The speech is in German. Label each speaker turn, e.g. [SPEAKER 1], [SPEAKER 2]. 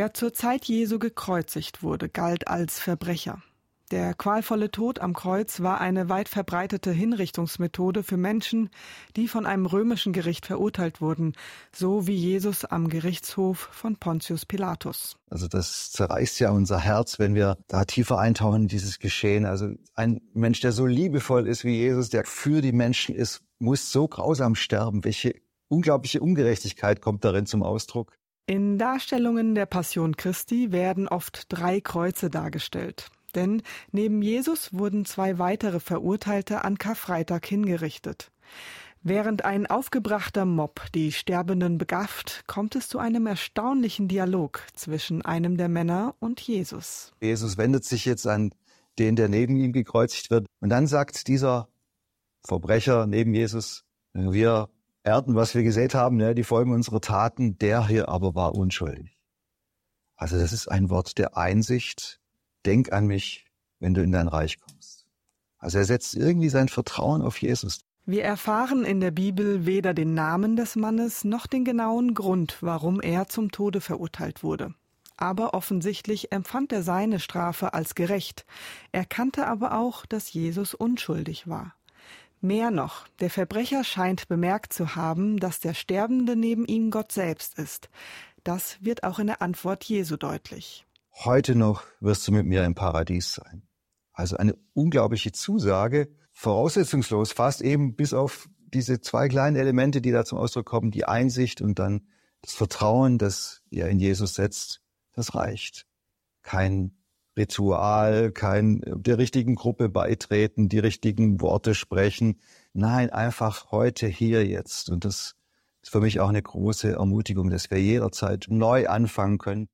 [SPEAKER 1] Wer zur Zeit Jesu gekreuzigt wurde, galt als Verbrecher. Der qualvolle Tod am Kreuz war eine weit verbreitete Hinrichtungsmethode für Menschen, die von einem römischen Gericht verurteilt wurden, so wie Jesus am Gerichtshof von Pontius Pilatus.
[SPEAKER 2] Also das zerreißt ja unser Herz, wenn wir da tiefer eintauchen in dieses Geschehen. Also ein Mensch, der so liebevoll ist wie Jesus, der für die Menschen ist, muss so grausam sterben. Welche unglaubliche Ungerechtigkeit kommt darin zum Ausdruck?
[SPEAKER 1] In Darstellungen der Passion Christi werden oft drei Kreuze dargestellt. Denn neben Jesus wurden zwei weitere Verurteilte an Karfreitag hingerichtet. Während ein aufgebrachter Mob die Sterbenden begafft, kommt es zu einem erstaunlichen Dialog zwischen einem der Männer und Jesus.
[SPEAKER 2] Jesus wendet sich jetzt an den, der neben ihm gekreuzigt wird. Und dann sagt dieser Verbrecher neben Jesus, wir ernten, was wir gesät haben, ne, die Folgen unserer Taten, der hier aber war unschuldig. Also das ist ein Wort der Einsicht, denk an mich, wenn du in dein Reich kommst. Also er setzt irgendwie sein Vertrauen auf Jesus.
[SPEAKER 1] Wir erfahren in der Bibel weder den Namen des Mannes noch den genauen Grund, warum er zum Tode verurteilt wurde. Aber offensichtlich empfand er seine Strafe als gerecht, erkannte aber auch, dass Jesus unschuldig war. Mehr noch, der Verbrecher scheint bemerkt zu haben, dass der Sterbende neben ihm Gott selbst ist. Das wird auch in der Antwort Jesu deutlich
[SPEAKER 2] heute noch wirst du mit mir im Paradies sein. Also eine unglaubliche Zusage, voraussetzungslos, fast eben bis auf diese zwei kleinen Elemente, die da zum Ausdruck kommen, die Einsicht und dann das Vertrauen, das er in Jesus setzt, das reicht. Kein Ritual, kein der richtigen Gruppe beitreten, die richtigen Worte sprechen. Nein, einfach heute, hier, jetzt. Und das ist für mich auch eine große Ermutigung, dass wir jederzeit neu anfangen können.